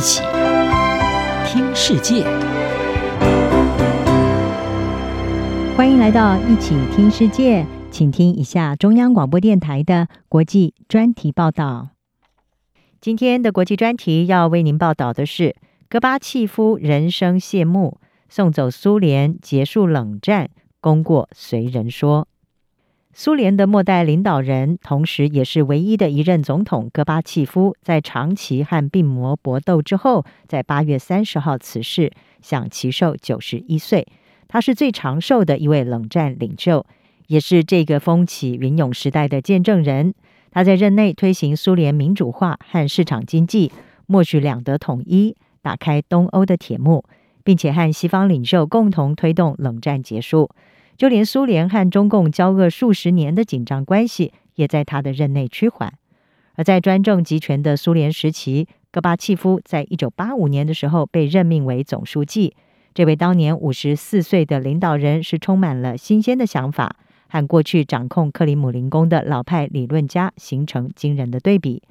一起听世界，欢迎来到一起听世界，请听一下中央广播电台的国际专题报道。今天的国际专题要为您报道的是：戈巴契夫人生谢幕，送走苏联，结束冷战，功过随人说。苏联的末代领导人，同时也是唯一的一任总统戈巴契夫，在长期和病魔搏斗之后，在八月三十号辞世，享耆寿九十一岁。他是最长寿的一位冷战领袖，也是这个风起云涌时代的见证人。他在任内推行苏联民主化和市场经济，默许两德统一，打开东欧的铁幕，并且和西方领袖共同推动冷战结束。就连苏联和中共交恶数十年的紧张关系，也在他的任内趋缓。而在专政集权的苏联时期，戈巴契夫在一九八五年的时候被任命为总书记。这位当年五十四岁的领导人是充满了新鲜的想法，和过去掌控克里姆林宫的老派理论家形成惊人的对比。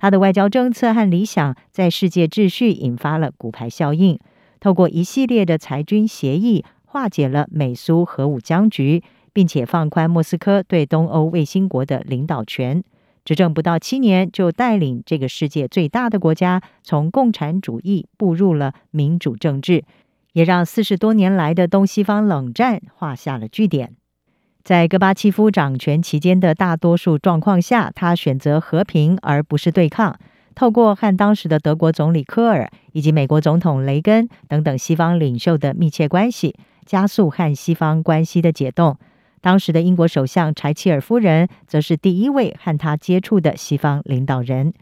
他的外交政策和理想在世界秩序引发了骨牌效应，透过一系列的裁军协议。化解了美苏核武僵局，并且放宽莫斯科对东欧卫星国的领导权。执政不到七年，就带领这个世界最大的国家从共产主义步入了民主政治，也让四十多年来的东西方冷战画下了句点。在戈巴契夫掌权期间的大多数状况下，他选择和平而不是对抗。透过和当时的德国总理科尔以及美国总统雷根等等西方领袖的密切关系。加速和西方关系的解冻。当时的英国首相柴契尔夫人，则是第一位和他接触的西方领导人。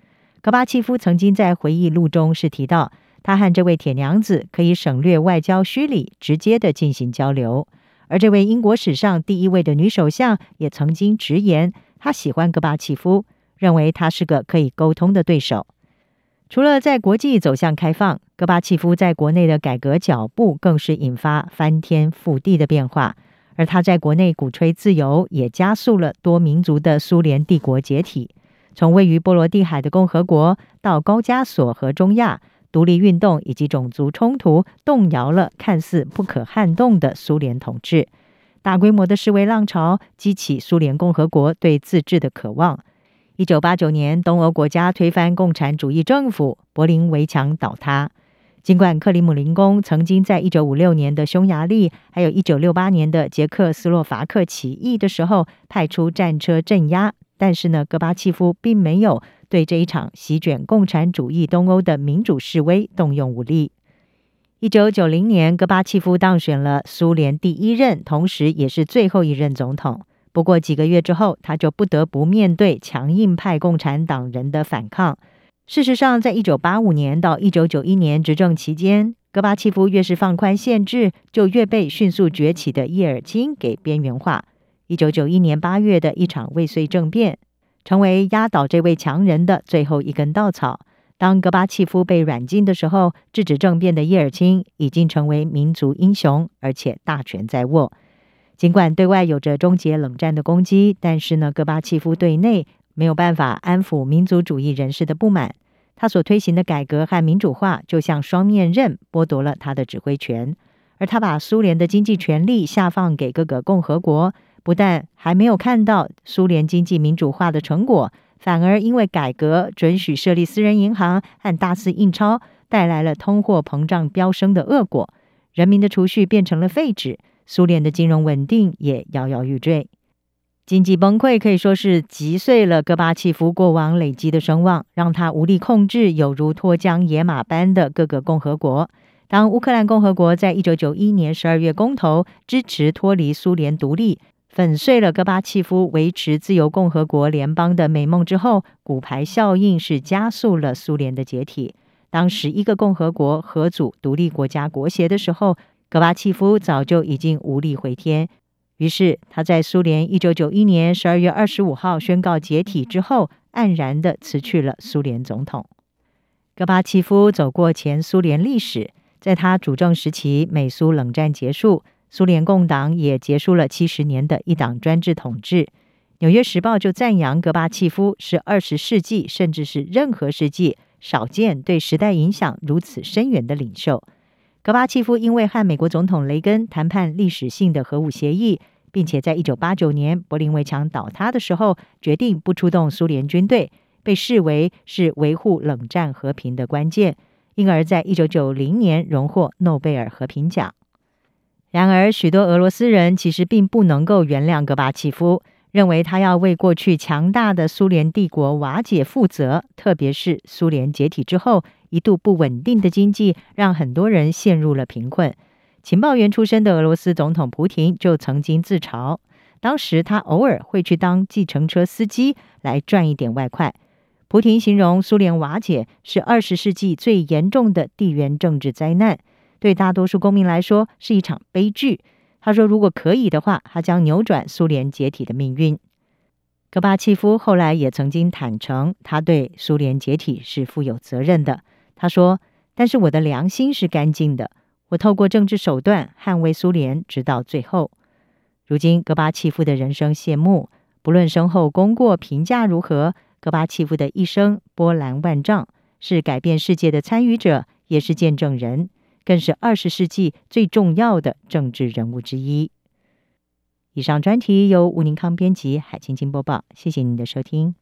戈巴契夫曾经在回忆录中是提到，他和这位铁娘子可以省略外交虚礼，直接的进行交流。而这位英国史上第一位的女首相，也曾经直言，她喜欢戈巴契夫，认为他是个可以沟通的对手。除了在国际走向开放，戈巴契夫在国内的改革脚步更是引发翻天覆地的变化。而他在国内鼓吹自由，也加速了多民族的苏联帝国解体。从位于波罗的海的共和国到高加索和中亚，独立运动以及种族冲突动摇了看似不可撼动的苏联统治。大规模的示威浪潮激起苏联共和国对自治的渴望。一九八九年，东欧国家推翻共产主义政府，柏林围墙倒塌。尽管克里姆林宫曾经在一九五六年的匈牙利，还有一九六八年的捷克斯洛伐克起义的时候派出战车镇压，但是呢，戈巴契夫并没有对这一场席卷共产主义东欧的民主示威动用武力。一九九零年，戈巴契夫当选了苏联第一任，同时也是最后一任总统。不过几个月之后，他就不得不面对强硬派共产党人的反抗。事实上，在一九八五年到一九九一年执政期间，戈巴契夫越是放宽限制，就越被迅速崛起的叶尔钦给边缘化。一九九一年八月的一场未遂政变，成为压倒这位强人的最后一根稻草。当戈巴契夫被软禁的时候，制止政变的叶尔钦已经成为民族英雄，而且大权在握。尽管对外有着终结冷战的攻击，但是呢，戈巴契夫对内没有办法安抚民族主义人士的不满。他所推行的改革和民主化就像双面刃，剥夺了他的指挥权。而他把苏联的经济权力下放给各个共和国，不但还没有看到苏联经济民主化的成果，反而因为改革准许设立私人银行和大肆印钞，带来了通货膨胀飙升的恶果，人民的储蓄变成了废纸。苏联的金融稳定也摇摇欲坠，经济崩溃可以说是击碎了戈巴契夫过往累积的声望，让他无力控制有如脱缰野马般的各个共和国。当乌克兰共和国在一九九一年十二月公投支持脱离苏联独立，粉碎了戈巴契夫维持自由共和国联邦的美梦之后，骨牌效应是加速了苏联的解体。当十一个共和国合组独立国家国协的时候，戈巴契夫早就已经无力回天，于是他在苏联一九九一年十二月二十五号宣告解体之后，黯然地辞去了苏联总统。戈巴契夫走过前苏联历史，在他主政时期，美苏冷战结束，苏联共党也结束了七十年的一党专制统治。《纽约时报》就赞扬戈巴契夫是二十世纪，甚至是任何世纪少见对时代影响如此深远的领袖。戈巴契夫因为和美国总统雷根谈判历史性的核武协议，并且在一九八九年柏林围墙倒塌的时候决定不出动苏联军队，被视为是维护冷战和平的关键，因而在一九九零年荣获诺贝尔和平奖。然而，许多俄罗斯人其实并不能够原谅戈巴契夫，认为他要为过去强大的苏联帝国瓦解负责。特别是苏联解体之后，一度不稳定的经济让很多人陷入了贫困。情报员出身的俄罗斯总统普廷就曾经自嘲，当时他偶尔会去当计程车司机来赚一点外快。普廷形容苏联瓦解是二十世纪最严重的地缘政治灾难。对大多数公民来说是一场悲剧。他说：“如果可以的话，他将扭转苏联解体的命运。”戈巴契夫后来也曾经坦诚，他对苏联解体是负有责任的。他说：“但是我的良心是干净的，我透过政治手段捍卫苏联，直到最后。”如今，戈巴契夫的人生谢幕，不论身后功过评价如何，戈巴契夫的一生波澜万丈，是改变世界的参与者，也是见证人。更是二十世纪最重要的政治人物之一。以上专题由吴宁康编辑，海清清播报。谢谢您的收听。